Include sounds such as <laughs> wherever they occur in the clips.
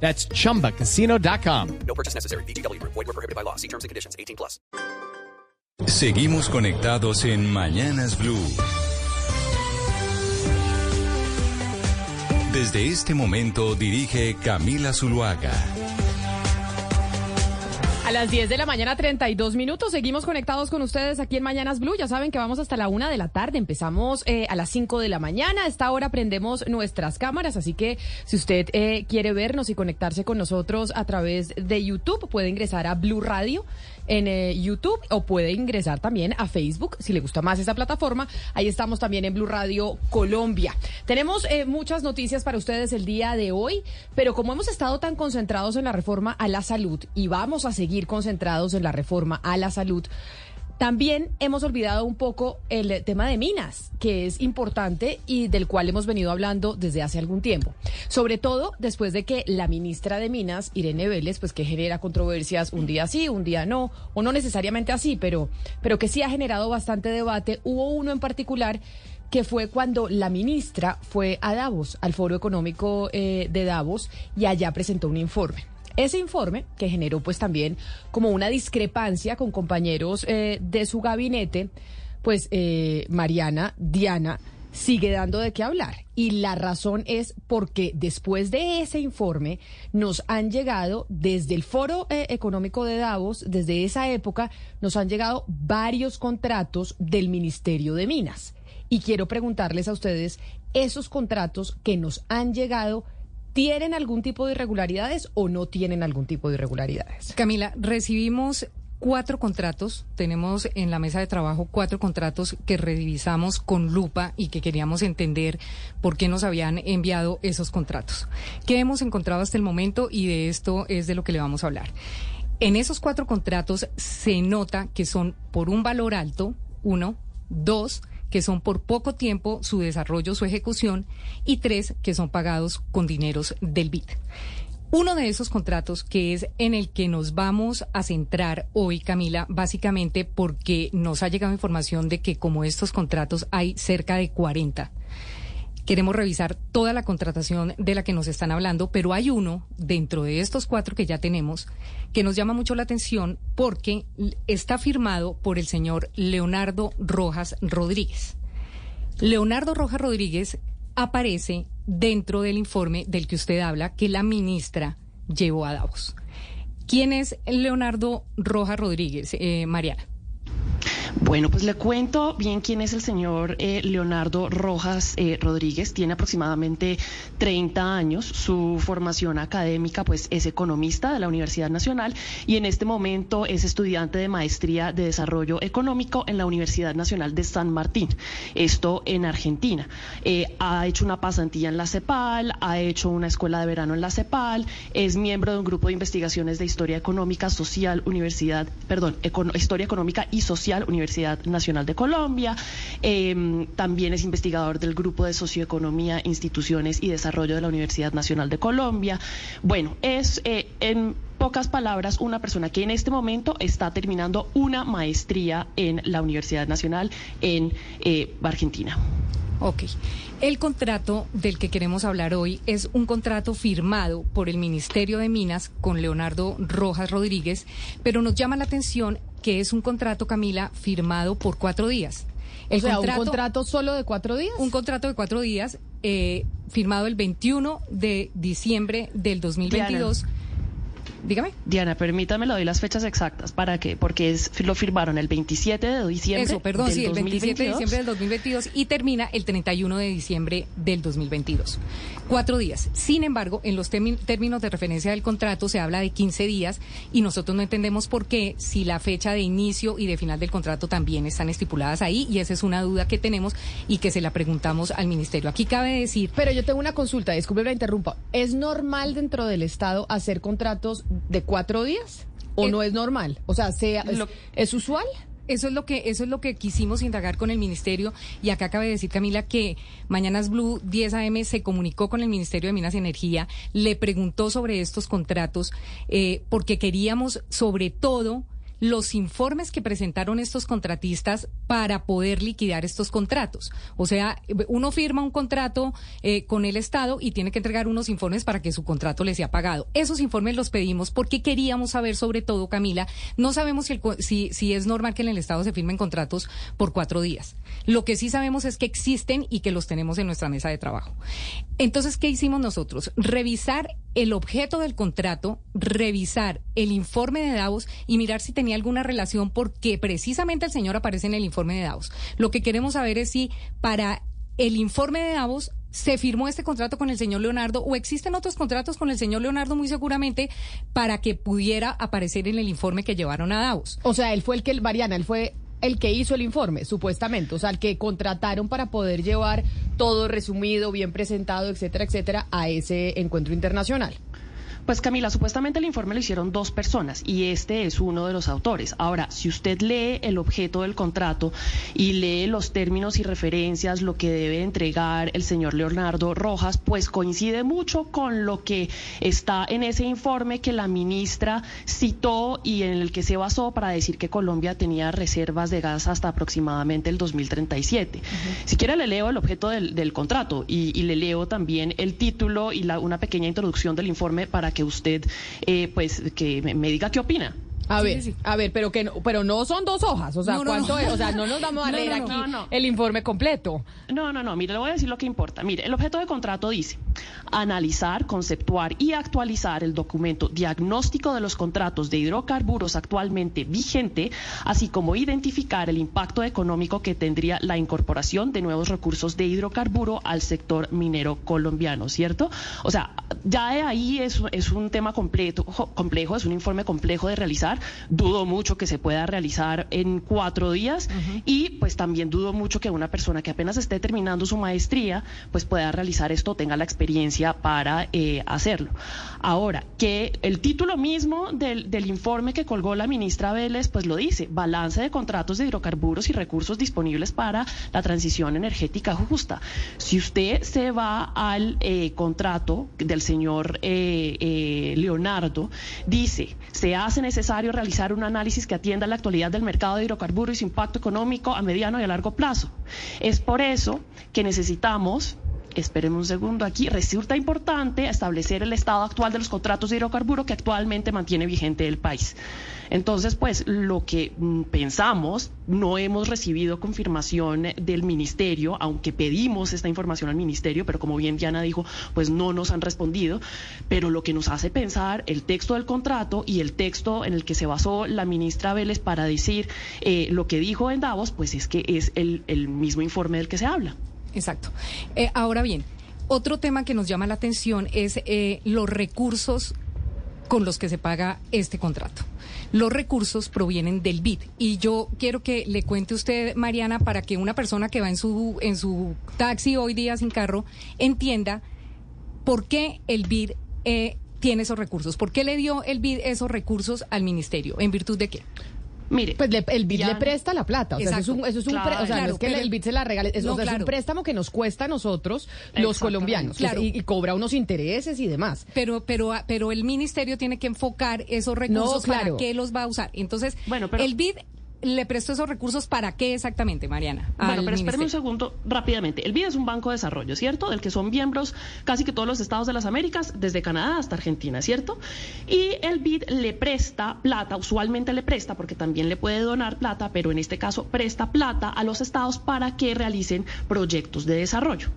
That's chumbacasino.com. No purchase necessary. BGW. Void were prohibited by law. See terms and conditions. 18 plus. Seguimos conectados en Mañanas Blue. Desde este momento dirige Camila Zuluaga. A las 10 de la mañana, 32 minutos. Seguimos conectados con ustedes aquí en Mañanas Blue. Ya saben que vamos hasta la una de la tarde. Empezamos eh, a las 5 de la mañana. A esta hora prendemos nuestras cámaras. Así que si usted eh, quiere vernos y conectarse con nosotros a través de YouTube, puede ingresar a Blue Radio en eh, YouTube o puede ingresar también a Facebook si le gusta más esa plataforma. Ahí estamos también en Blue Radio Colombia. Tenemos eh, muchas noticias para ustedes el día de hoy, pero como hemos estado tan concentrados en la reforma a la salud y vamos a seguir concentrados en la reforma a la salud, también hemos olvidado un poco el tema de minas, que es importante y del cual hemos venido hablando desde hace algún tiempo. Sobre todo después de que la ministra de Minas, Irene Vélez, pues que genera controversias un día sí, un día no, o no necesariamente así, pero, pero que sí ha generado bastante debate. Hubo uno en particular que fue cuando la ministra fue a Davos, al Foro Económico eh, de Davos, y allá presentó un informe. Ese informe, que generó pues también como una discrepancia con compañeros eh, de su gabinete, pues eh, Mariana, Diana, sigue dando de qué hablar. Y la razón es porque después de ese informe nos han llegado, desde el Foro eh, Económico de Davos, desde esa época, nos han llegado varios contratos del Ministerio de Minas. Y quiero preguntarles a ustedes, esos contratos que nos han llegado, ¿tienen algún tipo de irregularidades o no tienen algún tipo de irregularidades? Camila, recibimos cuatro contratos, tenemos en la mesa de trabajo cuatro contratos que revisamos con lupa y que queríamos entender por qué nos habían enviado esos contratos. ¿Qué hemos encontrado hasta el momento? Y de esto es de lo que le vamos a hablar. En esos cuatro contratos se nota que son por un valor alto, uno, dos, que son por poco tiempo su desarrollo, su ejecución, y tres, que son pagados con dineros del BID. Uno de esos contratos que es en el que nos vamos a centrar hoy, Camila, básicamente porque nos ha llegado información de que como estos contratos hay cerca de 40. Queremos revisar toda la contratación de la que nos están hablando, pero hay uno dentro de estos cuatro que ya tenemos que nos llama mucho la atención porque está firmado por el señor Leonardo Rojas Rodríguez. Leonardo Rojas Rodríguez aparece dentro del informe del que usted habla que la ministra llevó a Davos. ¿Quién es Leonardo Rojas Rodríguez, eh, Mariana? Bueno, pues le cuento bien quién es el señor eh, Leonardo Rojas eh, Rodríguez. Tiene aproximadamente 30 años. Su formación académica pues es economista de la Universidad Nacional y en este momento es estudiante de maestría de desarrollo económico en la Universidad Nacional de San Martín. Esto en Argentina. Eh, ha hecho una pasantía en la CEPAL, ha hecho una escuela de verano en la CEPAL, es miembro de un grupo de investigaciones de historia económica, social, universidad, perdón, historia económica y social, Universidad Nacional de Colombia. Eh, también es investigador del Grupo de Socioeconomía, Instituciones y Desarrollo de la Universidad Nacional de Colombia. Bueno, es eh, en pocas palabras una persona que en este momento está terminando una maestría en la Universidad Nacional en eh, Argentina. Ok. El contrato del que queremos hablar hoy es un contrato firmado por el Ministerio de Minas con Leonardo Rojas Rodríguez, pero nos llama la atención que es un contrato, Camila, firmado por cuatro días. El o sea, contrato, ¿un contrato solo de cuatro días? Un contrato de cuatro días, eh, firmado el 21 de diciembre del 2022. Dígame. Diana, permítame, le doy las fechas exactas para que, porque es, lo firmaron el 27 de diciembre. Eso, perdón, sí, el 27 de diciembre del 2022 y termina el 31 de diciembre del 2022. Cuatro días. Sin embargo, en los términos de referencia del contrato se habla de 15 días y nosotros no entendemos por qué si la fecha de inicio y de final del contrato también están estipuladas ahí y esa es una duda que tenemos y que se la preguntamos al ministerio. Aquí cabe decir. Pero yo tengo una consulta, disculpe la interrumpa. ¿Es normal dentro del Estado hacer contratos de cuatro días? ¿O Eh, no es normal? O sea, sea, es, Lo- ¿es usual? Eso es lo que eso es lo que quisimos indagar con el ministerio y acá acaba de decir Camila que Mañanas Blue 10 AM se comunicó con el Ministerio de Minas y Energía, le preguntó sobre estos contratos eh, porque queríamos sobre todo los informes que presentaron estos contratistas para poder liquidar estos contratos. O sea, uno firma un contrato eh, con el Estado y tiene que entregar unos informes para que su contrato le sea pagado. Esos informes los pedimos porque queríamos saber, sobre todo, Camila, no sabemos si, el si, si es normal que en el Estado se firmen contratos por cuatro días. Lo que sí sabemos es que existen y que los tenemos en nuestra mesa de trabajo. Entonces, ¿qué hicimos nosotros? Revisar el objeto del contrato, revisar el informe de Davos y mirar si tenía alguna relación porque precisamente el señor aparece en el informe de Davos. Lo que queremos saber es si para el informe de Davos se firmó este contrato con el señor Leonardo o existen otros contratos con el señor Leonardo muy seguramente para que pudiera aparecer en el informe que llevaron a Davos. O sea, él fue el que, Mariana, él fue el que hizo el informe, supuestamente. O sea, el que contrataron para poder llevar todo resumido, bien presentado, etcétera, etcétera, a ese encuentro internacional. Pues Camila, supuestamente el informe lo hicieron dos personas y este es uno de los autores. Ahora, si usted lee el objeto del contrato y lee los términos y referencias, lo que debe entregar el señor Leonardo Rojas, pues coincide mucho con lo que está en ese informe que la ministra citó y en el que se basó para decir que Colombia tenía reservas de gas hasta aproximadamente el 2037. Si quiere le leo el objeto del, del contrato y, y le leo también el título y la- una pequeña introducción del informe para que usted eh, pues que me, me diga qué opina. A Sí, ver, sí. a ver, pero que no, pero no son dos hojas, o sea, No, no, ¿cuánto no. es? O sea, no nos vamos a <laughs> No, leer aquí No, no. el informe completo. No, no, no, mire, le voy a decir lo que importa. Mire, el objeto de contrato dice analizar, conceptuar y actualizar el documento diagnóstico de los contratos de hidrocarburos actualmente vigente, así como identificar el impacto económico que tendría la incorporación de nuevos recursos de hidrocarburo al sector minero colombiano, ¿cierto? O sea, ya de ahí es, es un tema completo, jo- complejo, es un informe complejo de realizar. Dudo mucho que se pueda realizar en cuatro días y pues también dudo mucho que una persona que apenas esté terminando su maestría pues pueda realizar esto, tenga la experiencia para eh, hacerlo. Ahora, que el título mismo del, informe que colgó la ministra Vélez pues lo dice, balance de contratos de hidrocarburos y recursos disponibles para la transición energética justa. Si usted se va al eh, contrato del señor eh, Leonardo, dice, se hace necesario realizar un análisis que atienda la actualidad del mercado de hidrocarburos y su impacto económico a mediano y a largo plazo. Es por eso que necesitamos Esperemos un segundo aquí. Resulta importante establecer el estado actual de los contratos de hidrocarburo que actualmente mantiene vigente el país. Entonces, pues lo que mm, pensamos, no hemos recibido confirmación del ministerio, aunque pedimos esta información al ministerio, pero como bien Diana dijo, pues no nos han respondido. Pero lo que nos hace pensar el texto del contrato y el texto en el que se basó la ministra Vélez para decir eh, lo que dijo en Davos, pues es que es el, el mismo informe del que se habla. Exacto. Eh, ahora bien, otro tema que nos llama la atención es eh, los recursos con los que se paga este contrato. Los recursos provienen del BID y yo quiero que le cuente usted, Mariana, para que una persona que va en su en su taxi hoy día sin carro entienda por qué el BID eh, tiene esos recursos, por qué le dio el BID esos recursos al ministerio, en virtud de qué. Mire, Pues le- el BID le presta la plata. O sea, eso es un, eso es un Claro. pre- o sea, no es que el BID se la regale, es, o No, sea, es un préstamo que nos cuesta a nosotros, los colombianos, Claro. y, y cobra unos intereses y demás. Pero, pero, pero el ministerio tiene que enfocar esos recursos claro. para qué los va a usar. Entonces, Bueno, pero- el BID le prestó esos recursos para qué exactamente, Mariana. Bueno, pero espéreme un segundo rápidamente. El BID es un banco de desarrollo, ¿cierto? Del que son miembros casi que todos los estados de las Américas, desde Canadá hasta Argentina, ¿cierto? Y el BID le presta plata, usualmente le presta, porque también le puede donar plata, pero en este caso presta plata a los estados para que realicen proyectos de desarrollo.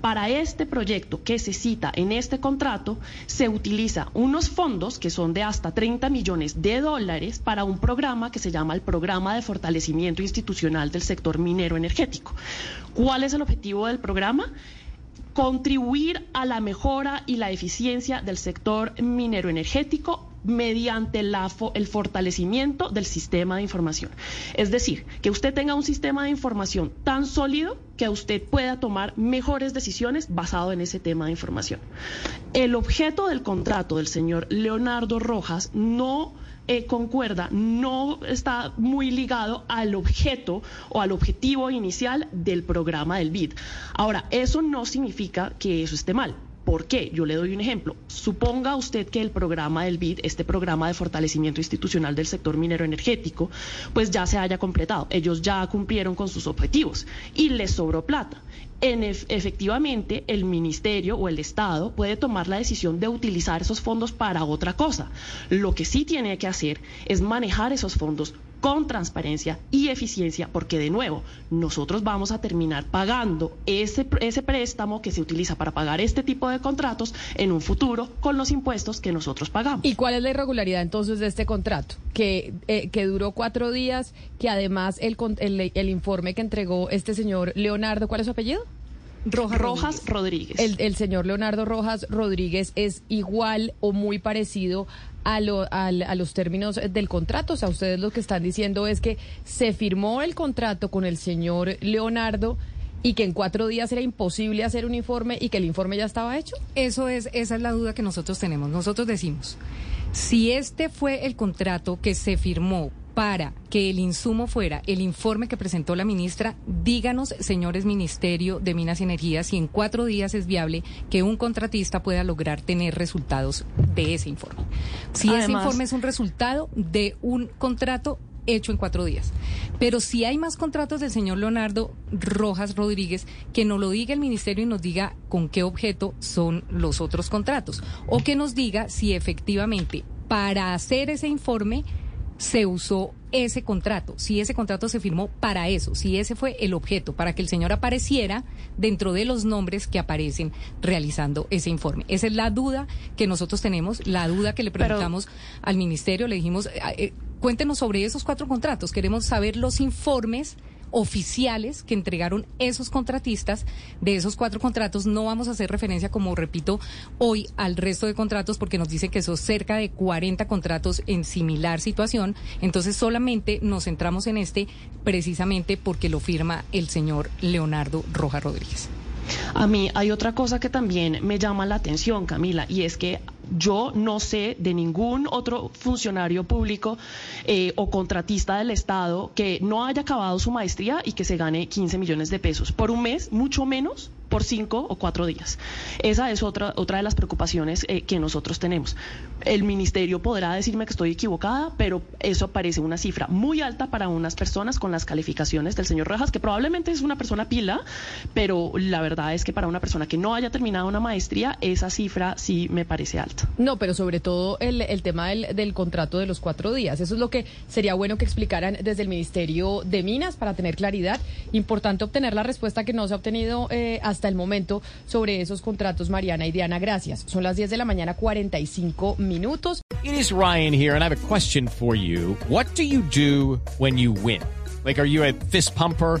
Para este proyecto que se cita en este contrato, se utiliza unos fondos que son de hasta 30 millones de dólares para un programa que se llama el Programa de Fortalecimiento Institucional del Sector Minero Energético. ¿Cuál es el objetivo del programa? Contribuir a la mejora y la eficiencia del sector minero energético mediante la el fortalecimiento del sistema de información. Es decir, que usted tenga un sistema de información tan sólido que usted pueda tomar mejores decisiones basado en ese tema de información. El objeto del contrato del señor Leonardo Rojas no eh, concuerda no está muy ligado al objeto o al objetivo inicial del programa del BID. Ahora, eso no significa que eso esté mal. ¿Por qué? Yo le doy un ejemplo. Suponga usted que el programa del BID, este programa de fortalecimiento institucional del sector minero energético, pues ya se haya completado. Ellos ya cumplieron con sus objetivos y les sobró plata. En efectivamente, el ministerio o el Estado puede tomar la decisión de utilizar esos fondos para otra cosa. Lo que sí tiene que hacer es manejar esos fondos con transparencia y eficiencia, porque de nuevo, nosotros vamos a terminar pagando ese, ese préstamo que se utiliza para pagar este tipo de contratos en un futuro con los impuestos que nosotros pagamos. ¿Y cuál es la irregularidad entonces de este contrato? Que, eh, que duró cuatro días, que además el, el, el informe que entregó este señor Leonardo, ¿cuál es su apellido? Rojas, Rojas Rodríguez. El, el, señor Leonardo Rojas Rodríguez es igual o muy parecido a, lo, a, los términos del contrato. O sea, ustedes lo que están diciendo es que se firmó el contrato con el señor Leonardo y que en cuatro días era imposible hacer un informe y que el informe ya estaba hecho. Eso es, esa es la duda que nosotros tenemos. Nosotros decimos, si este fue el contrato que se firmó para que el insumo fuera el informe que presentó la ministra, díganos, señores Ministerio de Minas y Energía, si en cuatro días es viable que un contratista pueda lograr tener resultados de ese informe. Si Además, ese informe es un resultado de un contrato hecho en cuatro días. Pero si hay más contratos del señor Leonardo Rojas Rodríguez, que nos lo diga el ministerio y nos diga con qué objeto son los otros contratos. O que nos diga si efectivamente para hacer ese informe se usó ese contrato, si ese contrato se firmó para eso, si ese fue el objeto, para que el señor apareciera dentro de los nombres que aparecen realizando ese informe. Esa es la duda que nosotros tenemos, la duda que le preguntamos Pero... al ministerio, le dijimos, eh, cuéntenos sobre esos cuatro contratos, queremos saber los informes oficiales que entregaron esos contratistas de esos cuatro contratos. No vamos a hacer referencia, como repito, hoy al resto de contratos porque nos dicen que son cerca de 40 contratos en similar situación. Entonces solamente nos centramos en este precisamente porque lo firma el señor Leonardo Rojas Rodríguez. A mí hay otra cosa que también me llama la atención, Camila, y es que yo no sé de ningún otro funcionario público eh, o contratista del Estado que no haya acabado su maestría y que se gane 15 millones de pesos por un mes, mucho menos por cinco o cuatro días. Esa es otra, otra de las preocupaciones eh, que nosotros tenemos. El ministerio podrá decirme que estoy equivocada, pero eso parece una cifra muy alta para unas personas con las calificaciones del señor Rojas, que probablemente es una persona pila, pero la verdad es que para una persona que no haya terminado una maestría, esa cifra sí me parece alta. No, pero sobre todo el, tema del, contrato de los cuatro días. Eso es lo que sería bueno que explicaran desde el Ministerio de Minas para tener claridad. Importante obtener la respuesta que no se ha obtenido eh, hasta el momento sobre esos contratos, Mariana y Diana. Gracias. Son las 10 de la mañana, 45 minutos. It is Ryan here, and I have a question for you. What do you do when you win? Like, are you a fist pumper?